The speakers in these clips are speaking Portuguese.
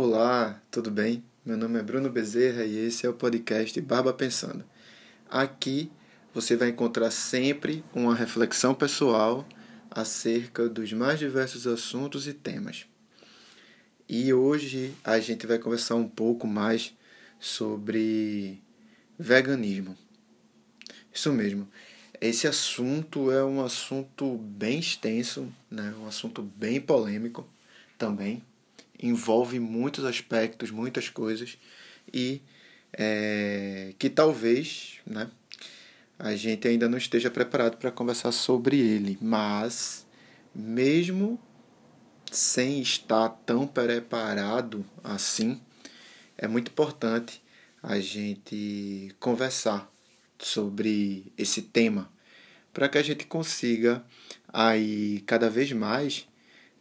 Olá, tudo bem? Meu nome é Bruno Bezerra e esse é o podcast Barba Pensando. Aqui você vai encontrar sempre uma reflexão pessoal acerca dos mais diversos assuntos e temas. E hoje a gente vai conversar um pouco mais sobre veganismo. Isso mesmo. Esse assunto é um assunto bem extenso, né? um assunto bem polêmico também. Envolve muitos aspectos, muitas coisas e é, que talvez né, a gente ainda não esteja preparado para conversar sobre ele, mas mesmo sem estar tão preparado assim, é muito importante a gente conversar sobre esse tema para que a gente consiga aí cada vez mais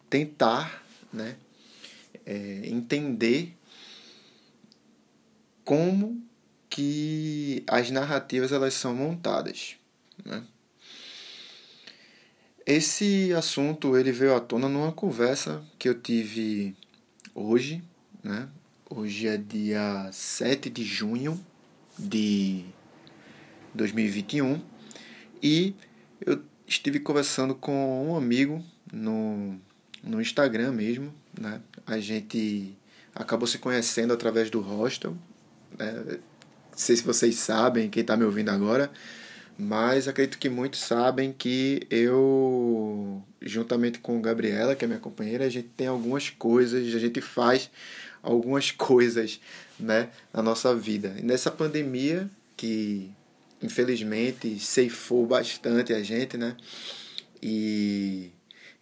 tentar né, é, entender como que as narrativas elas são montadas. Né? Esse assunto ele veio à tona numa conversa que eu tive hoje, né? Hoje é dia 7 de junho de 2021 e eu estive conversando com um amigo no, no Instagram mesmo, né? A gente acabou se conhecendo através do hostel. Né? Não sei se vocês sabem, quem está me ouvindo agora, mas acredito que muitos sabem que eu, juntamente com Gabriela, que é minha companheira, a gente tem algumas coisas, a gente faz algumas coisas né, na nossa vida. E nessa pandemia, que infelizmente ceifou bastante a gente, né? E,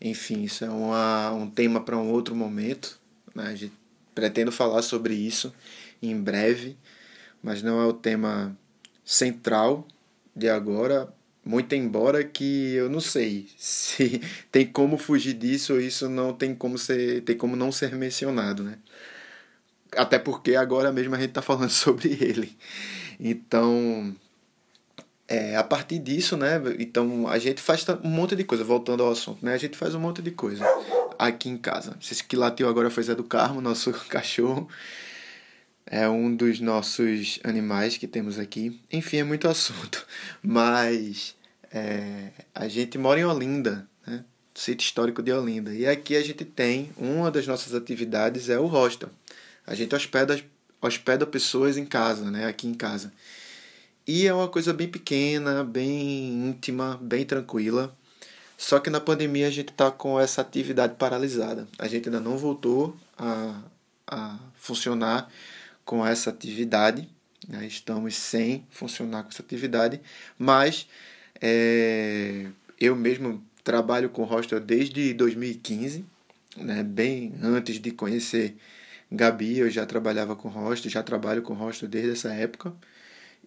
enfim, isso é uma, um tema para um outro momento. Né? A gente pretendo falar sobre isso em breve, mas não é o tema central de agora, muito embora que eu não sei se tem como fugir disso ou isso não tem como ser tem como não ser mencionado, né? Até porque agora mesmo a gente está falando sobre ele. Então, é, a partir disso, né? Então a gente faz um monte de coisa, voltando ao assunto, né? A gente faz um monte de coisa aqui em casa. Esse que latiu agora foi Zé do Carmo, nosso cachorro é um dos nossos animais que temos aqui. Enfim, é muito assunto. Mas é, a gente mora em Olinda, né? sítio histórico de Olinda. E aqui a gente tem, uma das nossas atividades é o hostel. A gente hospeda, hospeda pessoas em casa, né? aqui em casa. E é uma coisa bem pequena, bem íntima, bem tranquila. Só que na pandemia a gente está com essa atividade paralisada. A gente ainda não voltou a, a funcionar com essa atividade, né? estamos sem funcionar com essa atividade, mas é, eu mesmo trabalho com hostel desde 2015, né? bem antes de conhecer Gabi, eu já trabalhava com hostel, já trabalho com hostel desde essa época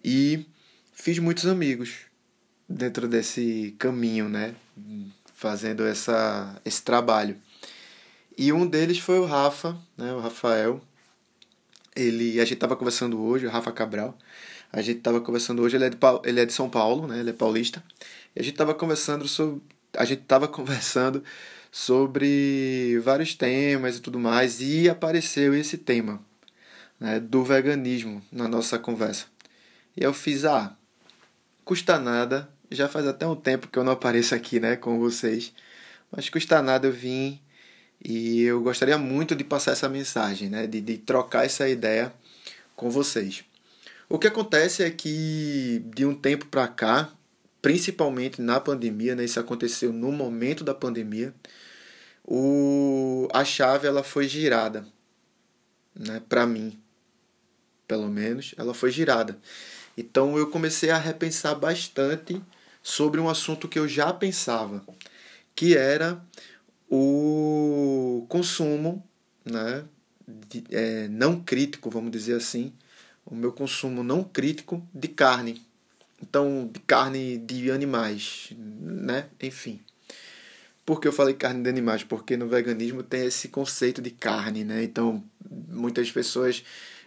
e fiz muitos amigos dentro desse caminho, né? fazendo essa, esse trabalho. E um deles foi o Rafa, né? o Rafael, ele, a gente estava conversando hoje, o Rafa Cabral, a gente estava conversando hoje, ele é, de, ele é de São Paulo, né? Ele é paulista. E a gente estava conversando sobre a gente estava conversando sobre vários temas e tudo mais e apareceu esse tema, né, do veganismo na nossa conversa. E eu fiz, ah, custa nada, já faz até um tempo que eu não apareço aqui, né, com vocês, mas custa nada eu vim e eu gostaria muito de passar essa mensagem, né? de, de trocar essa ideia com vocês. O que acontece é que de um tempo para cá, principalmente na pandemia, né? isso aconteceu no momento da pandemia, o, a chave ela foi girada, né? para mim, pelo menos, ela foi girada. Então eu comecei a repensar bastante sobre um assunto que eu já pensava, que era o consumo né, de, é, não crítico, vamos dizer assim, o meu consumo não crítico de carne. Então, de carne de animais, né? Enfim. Por que eu falei carne de animais? Porque no veganismo tem esse conceito de carne, né? Então, muitas pessoas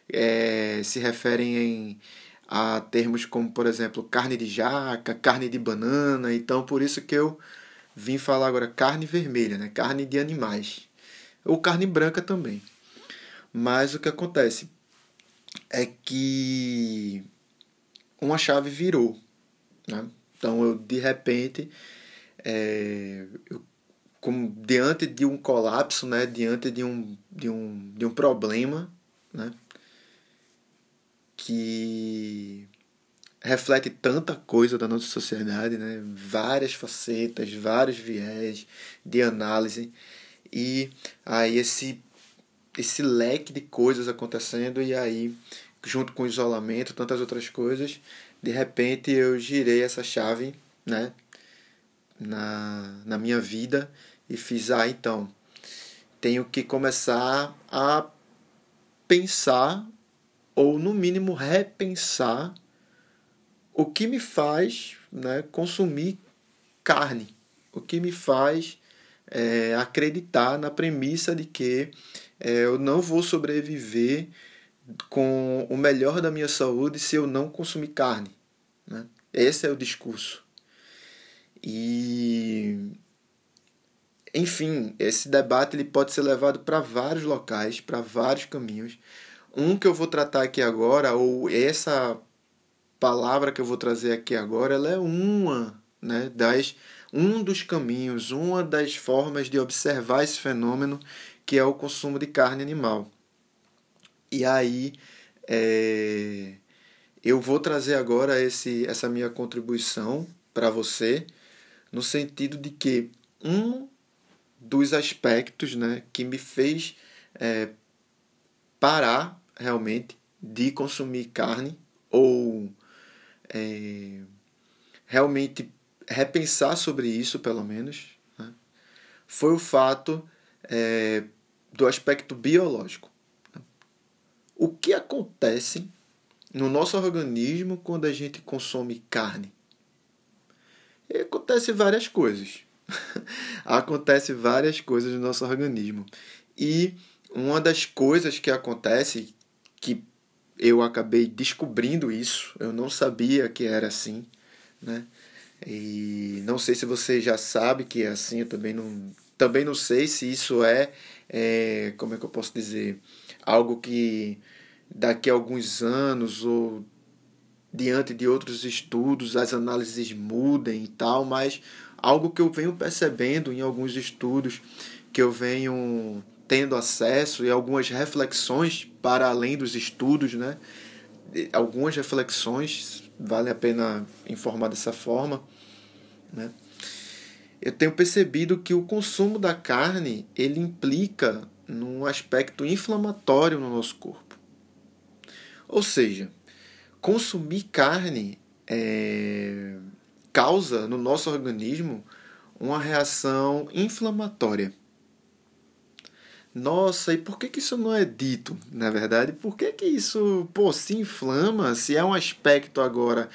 é, se referem em, a termos como, por exemplo, carne de jaca, carne de banana. Então, por isso que eu vim falar agora carne vermelha, né? carne de animais. Ou carne branca também. Mas o que acontece é que uma chave virou. Né? Então eu de repente é, eu, como diante de um colapso, né, diante de um, de um, de um problema, né, que reflete tanta coisa da nossa sociedade, né, várias facetas, vários viés de análise. E aí esse esse leque de coisas acontecendo e aí junto com o isolamento, tantas outras coisas, de repente eu girei essa chave, né, na, na minha vida e fiz, ah, então, tenho que começar a pensar, ou no mínimo repensar, o que me faz né, consumir carne, o que me faz é, acreditar na premissa de que é, eu não vou sobreviver com o melhor da minha saúde se eu não consumir carne. Né? Esse é o discurso. E enfim, esse debate ele pode ser levado para vários locais, para vários caminhos. Um que eu vou tratar aqui agora, ou essa palavra que eu vou trazer aqui agora, ela é uma né, das um dos caminhos, uma das formas de observar esse fenômeno que é o consumo de carne animal. E aí é, eu vou trazer agora esse, essa minha contribuição para você no sentido de que um dos aspectos né, que me fez é, parar realmente de consumir carne ou é, realmente repensar sobre isso, pelo menos, né, foi o fato é, do aspecto biológico. O que acontece no nosso organismo quando a gente consome carne? E acontece várias coisas. acontece várias coisas no nosso organismo. E uma das coisas que acontece, que eu acabei descobrindo isso, eu não sabia que era assim, né? E não sei se você já sabe que é assim, eu também não, também não sei se isso é, é como é que eu posso dizer, algo que daqui a alguns anos ou diante de outros estudos as análises mudem e tal, mas algo que eu venho percebendo em alguns estudos que eu venho tendo acesso e algumas reflexões para além dos estudos, né? Algumas reflexões, vale a pena informar dessa forma, né? Eu tenho percebido que o consumo da carne, ele implica num aspecto inflamatório no nosso corpo. Ou seja, consumir carne é, causa no nosso organismo uma reação inflamatória. Nossa, e por que, que isso não é dito, na verdade? Por que, que isso pô, se inflama se é um aspecto agora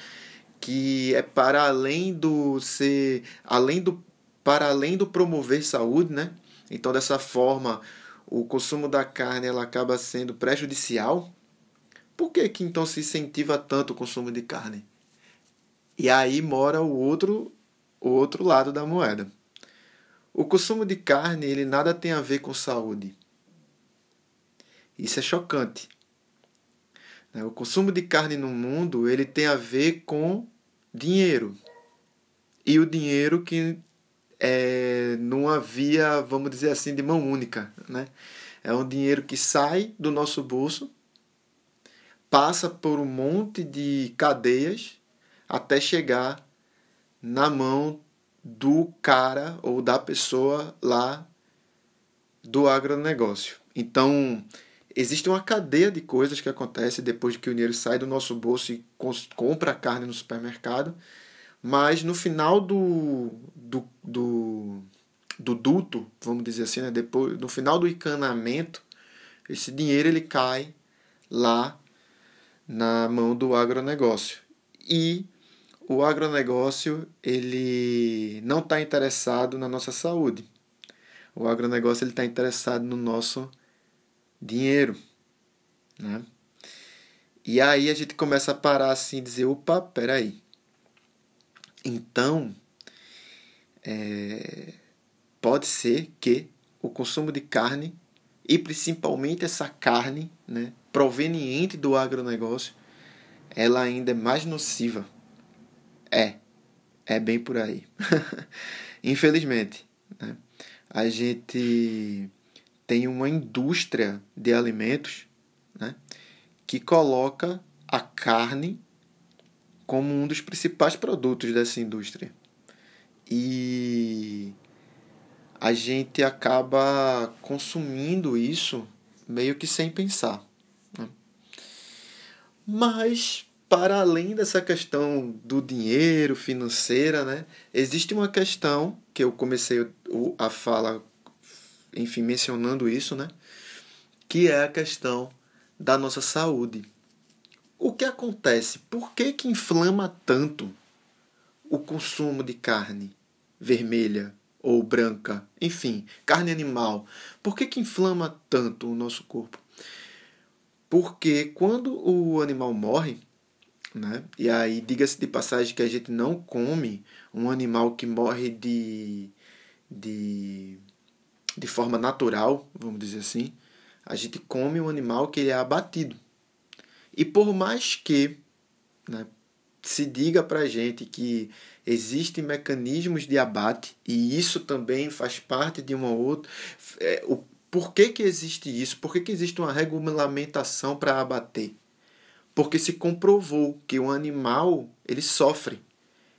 que é para além do ser além do para além do promover saúde, né? Então dessa forma o consumo da carne ela acaba sendo prejudicial por que, que então se incentiva tanto o consumo de carne? E aí mora o outro, o outro lado da moeda. O consumo de carne ele nada tem a ver com saúde. Isso é chocante. Né? O consumo de carne no mundo ele tem a ver com dinheiro. E o dinheiro que é, não havia, vamos dizer assim, de mão única. Né? É um dinheiro que sai do nosso bolso passa por um monte de cadeias até chegar na mão do cara ou da pessoa lá do agronegócio. Então, existe uma cadeia de coisas que acontece depois que o dinheiro sai do nosso bolso e compra a carne no supermercado, mas no final do, do, do, do duto, vamos dizer assim, né? depois, no final do encanamento, esse dinheiro ele cai lá na mão do agronegócio. E o agronegócio ele não está interessado na nossa saúde. O agronegócio está interessado no nosso dinheiro. Né? E aí a gente começa a parar assim e dizer, opa, peraí. Então, é, pode ser que o consumo de carne e principalmente essa carne, né, proveniente do agronegócio, ela ainda é mais nociva. É, é bem por aí. Infelizmente, né, a gente tem uma indústria de alimentos né, que coloca a carne como um dos principais produtos dessa indústria. E a gente acaba consumindo isso meio que sem pensar. Né? Mas, para além dessa questão do dinheiro, financeira, né, existe uma questão que eu comecei a fala, enfim, mencionando isso, né, que é a questão da nossa saúde. O que acontece? Por que, que inflama tanto o consumo de carne vermelha, ou branca, enfim, carne animal. Por que, que inflama tanto o nosso corpo? Porque quando o animal morre, né? E aí diga-se de passagem que a gente não come um animal que morre de, de, de forma natural, vamos dizer assim. A gente come um animal que ele é abatido. E por mais que né, se diga para gente que existem mecanismos de abate e isso também faz parte de uma outra. É, o, por que, que existe isso? Por que, que existe uma regulamentação para abater? Porque se comprovou que o animal ele sofre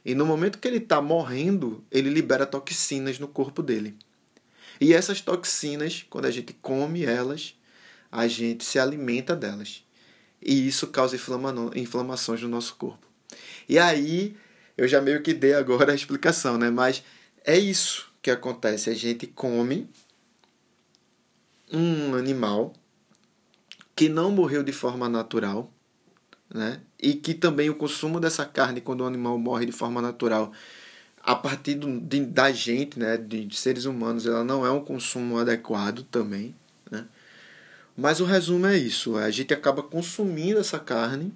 e no momento que ele está morrendo ele libera toxinas no corpo dele. E essas toxinas, quando a gente come elas, a gente se alimenta delas. E isso causa inflama inflamações no nosso corpo. E aí eu já meio que dei agora a explicação, né? Mas é isso que acontece. A gente come um animal que não morreu de forma natural, né? E que também o consumo dessa carne quando o animal morre de forma natural, a partir do, de, da gente, né, de, de seres humanos, ela não é um consumo adequado também, né? Mas o resumo é isso, a gente acaba consumindo essa carne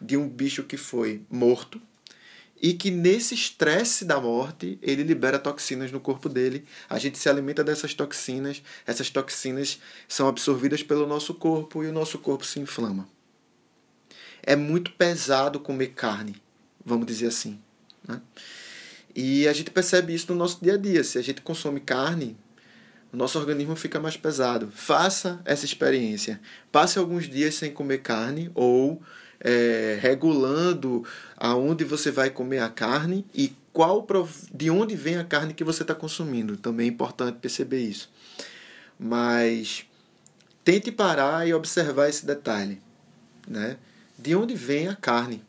de um bicho que foi morto, e que nesse estresse da morte ele libera toxinas no corpo dele. A gente se alimenta dessas toxinas, essas toxinas são absorvidas pelo nosso corpo e o nosso corpo se inflama. É muito pesado comer carne, vamos dizer assim. Né? E a gente percebe isso no nosso dia a dia. Se a gente consome carne, o nosso organismo fica mais pesado. Faça essa experiência. Passe alguns dias sem comer carne ou é, regulando aonde você vai comer a carne e qual de onde vem a carne que você está consumindo. Também é importante perceber isso. Mas tente parar e observar esse detalhe, né? De onde vem a carne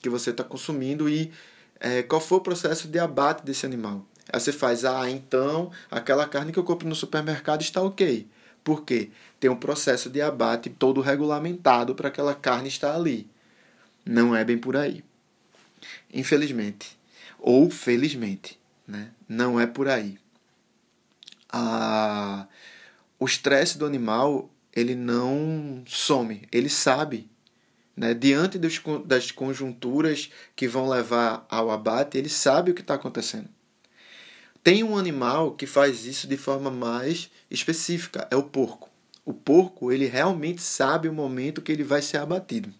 que você está consumindo e é, qual foi o processo de abate desse animal. Aí você faz, ah, então aquela carne que eu compro no supermercado está ok. Por quê? Tem um processo de abate todo regulamentado para aquela carne estar ali. Não é bem por aí. Infelizmente. Ou felizmente. Né? Não é por aí. A... O estresse do animal ele não some. Ele sabe. Né? Diante dos, das conjunturas que vão levar ao abate, ele sabe o que está acontecendo. Tem um animal que faz isso de forma mais específica, é o porco. O porco, ele realmente sabe o momento que ele vai ser abatido.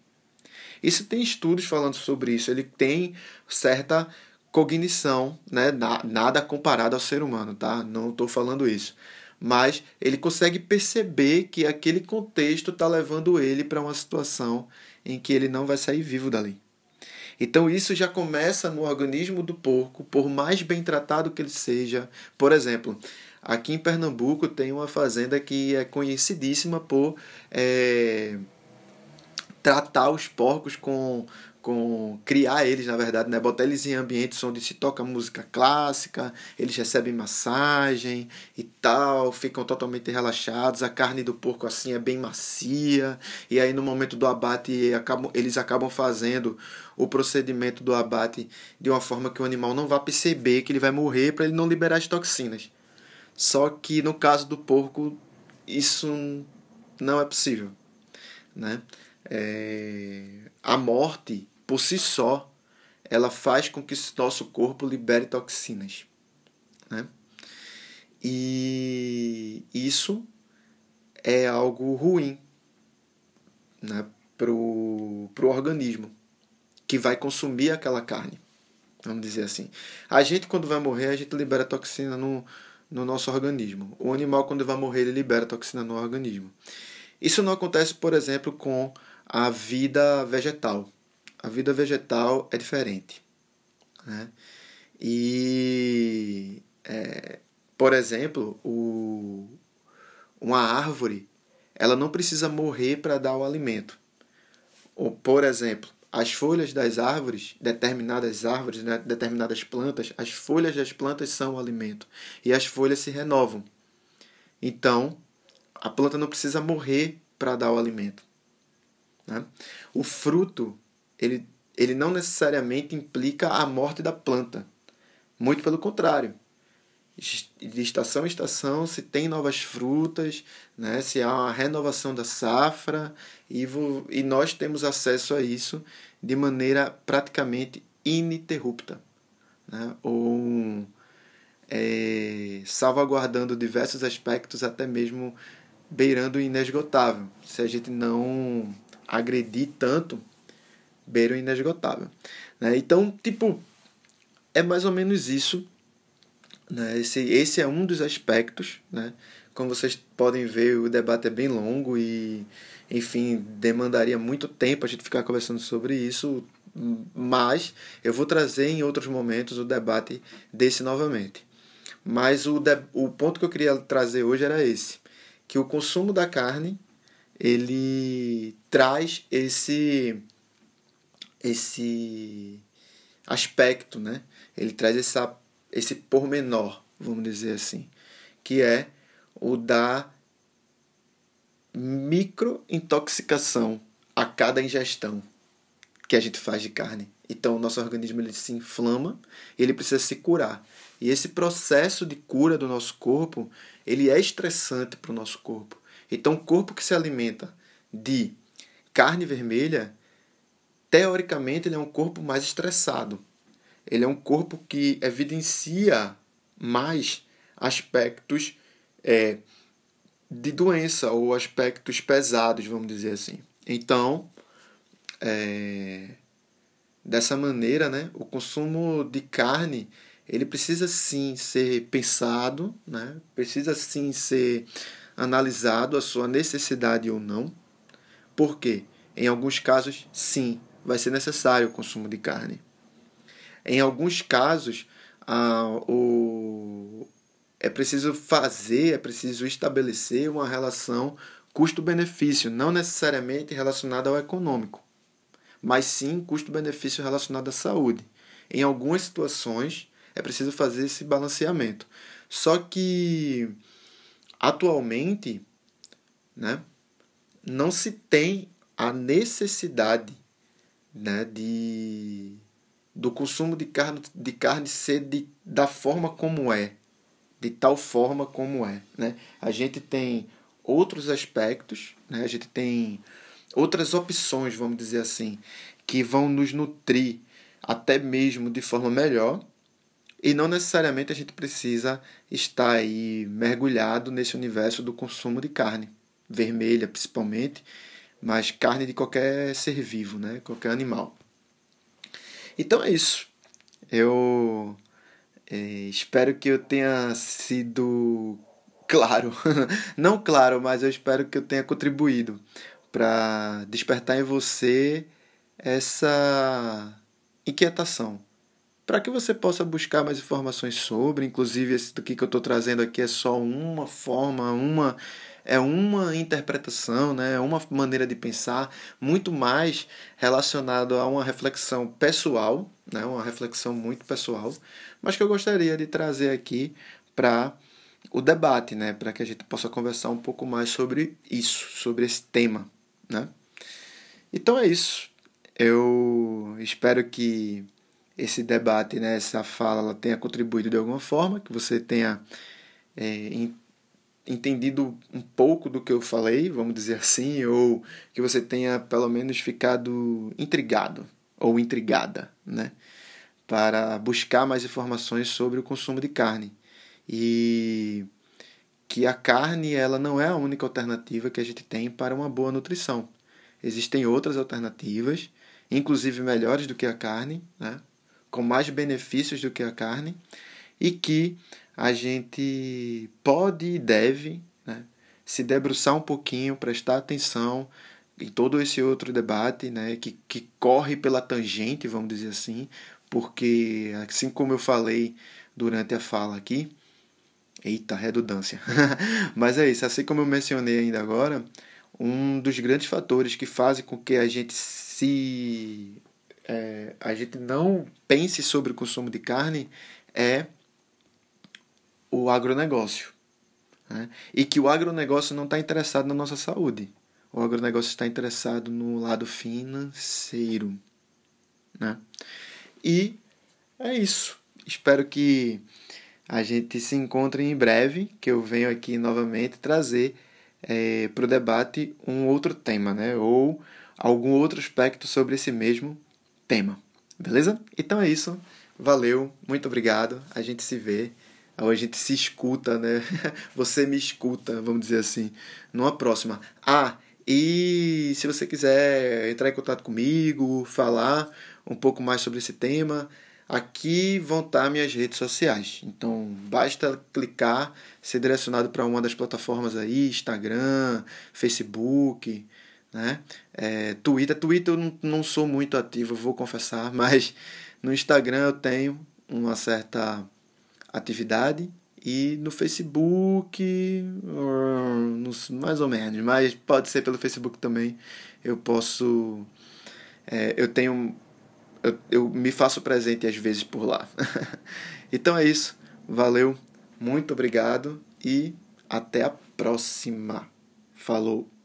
Isso tem estudos falando sobre isso. Ele tem certa cognição, né? nada comparado ao ser humano, tá? Não estou falando isso. Mas ele consegue perceber que aquele contexto está levando ele para uma situação em que ele não vai sair vivo dali. Então isso já começa no organismo do porco, por mais bem tratado que ele seja. Por exemplo, aqui em Pernambuco tem uma fazenda que é conhecidíssima por é, tratar os porcos com com criar eles, na verdade, né? botar eles em ambientes onde se toca música clássica, eles recebem massagem e tal, ficam totalmente relaxados, a carne do porco assim é bem macia, e aí no momento do abate acabam, eles acabam fazendo o procedimento do abate de uma forma que o animal não vai perceber que ele vai morrer para ele não liberar as toxinas. Só que no caso do porco isso não é possível, né? É, a morte por si só, ela faz com que nosso corpo libere toxinas. Né? E isso é algo ruim né, para o organismo que vai consumir aquela carne. Vamos dizer assim. A gente, quando vai morrer, a gente libera toxina no, no nosso organismo. O animal, quando vai morrer, ele libera toxina no organismo. Isso não acontece, por exemplo, com a vida vegetal. A vida vegetal é diferente. Né? E, é, por exemplo, o, uma árvore ela não precisa morrer para dar o alimento. Ou, por exemplo, as folhas das árvores, determinadas árvores, né, determinadas plantas, as folhas das plantas são o alimento. E as folhas se renovam. Então, a planta não precisa morrer para dar o alimento. Né? O fruto, ele, ele não necessariamente implica a morte da planta. Muito pelo contrário de estação em estação se tem novas frutas, né? se há uma renovação da safra e, vou, e nós temos acesso a isso de maneira praticamente ininterrupta. Né? Ou é, salvaguardando diversos aspectos, até mesmo beirando o inesgotável. Se a gente não agredir tanto, beira o inesgotável. Né? Então, tipo, é mais ou menos isso né? Esse, esse é um dos aspectos. Né? Como vocês podem ver, o debate é bem longo e, enfim, demandaria muito tempo a gente ficar conversando sobre isso, mas eu vou trazer em outros momentos o debate desse novamente. Mas o, de, o ponto que eu queria trazer hoje era esse, que o consumo da carne ele traz esse esse aspecto, né? Ele traz essa esse pormenor, vamos dizer assim, que é o da microintoxicação a cada ingestão que a gente faz de carne. Então, o nosso organismo ele se inflama ele precisa se curar. E esse processo de cura do nosso corpo, ele é estressante para o nosso corpo. Então, o corpo que se alimenta de carne vermelha, teoricamente, ele é um corpo mais estressado ele é um corpo que evidencia mais aspectos é, de doença ou aspectos pesados, vamos dizer assim. Então, é, dessa maneira, né, o consumo de carne ele precisa sim ser pensado, né, precisa sim ser analisado a sua necessidade ou não. Porque em alguns casos, sim, vai ser necessário o consumo de carne. Em alguns casos, ah, o, é preciso fazer, é preciso estabelecer uma relação custo-benefício, não necessariamente relacionada ao econômico, mas sim custo-benefício relacionado à saúde. Em algumas situações, é preciso fazer esse balanceamento. Só que atualmente, né, não se tem a necessidade né, de do consumo de carne, de carne ser de, da forma como é, de tal forma como é. Né? A gente tem outros aspectos, né? a gente tem outras opções, vamos dizer assim, que vão nos nutrir até mesmo de forma melhor. E não necessariamente a gente precisa estar aí mergulhado nesse universo do consumo de carne, vermelha principalmente, mas carne de qualquer ser vivo, né? qualquer animal. Então é isso. Eu é, espero que eu tenha sido claro. Não claro, mas eu espero que eu tenha contribuído para despertar em você essa inquietação. Para que você possa buscar mais informações sobre, inclusive esse daqui que eu estou trazendo aqui é só uma forma, uma é uma interpretação, né, é uma maneira de pensar muito mais relacionado a uma reflexão pessoal, né, uma reflexão muito pessoal, mas que eu gostaria de trazer aqui para o debate, né, para que a gente possa conversar um pouco mais sobre isso, sobre esse tema, né? Então é isso. Eu espero que esse debate, né, essa fala, tenha contribuído de alguma forma, que você tenha é, entendido um pouco do que eu falei, vamos dizer assim, ou que você tenha pelo menos ficado intrigado ou intrigada, né? Para buscar mais informações sobre o consumo de carne. E que a carne ela não é a única alternativa que a gente tem para uma boa nutrição. Existem outras alternativas, inclusive melhores do que a carne, né? Com mais benefícios do que a carne, e que a gente pode e deve né, se debruçar um pouquinho, prestar atenção em todo esse outro debate né, que, que corre pela tangente, vamos dizer assim, porque, assim como eu falei durante a fala aqui, eita, redundância, mas é isso, assim como eu mencionei ainda agora, um dos grandes fatores que fazem com que a gente se é, a gente não pense sobre o consumo de carne é o agronegócio. Né? E que o agronegócio não está interessado na nossa saúde. O agronegócio está interessado no lado financeiro. Né? E é isso. Espero que a gente se encontre em breve, que eu venho aqui novamente trazer é, para o debate um outro tema, né? ou algum outro aspecto sobre esse mesmo tema. Beleza? Então é isso. Valeu, muito obrigado. A gente se vê a gente se escuta, né? Você me escuta, vamos dizer assim, numa próxima. Ah, e se você quiser entrar em contato comigo, falar um pouco mais sobre esse tema, aqui vão estar minhas redes sociais. Então, basta clicar, ser direcionado para uma das plataformas aí, Instagram, Facebook, né? É, Twitter, Twitter eu não, sou muito ativo, vou confessar, mas no Instagram eu tenho uma certa atividade e no Facebook, mais ou menos, mas pode ser pelo Facebook também. Eu posso. É, eu tenho. Eu, eu me faço presente às vezes por lá. então é isso. Valeu, muito obrigado e até a próxima. Falou!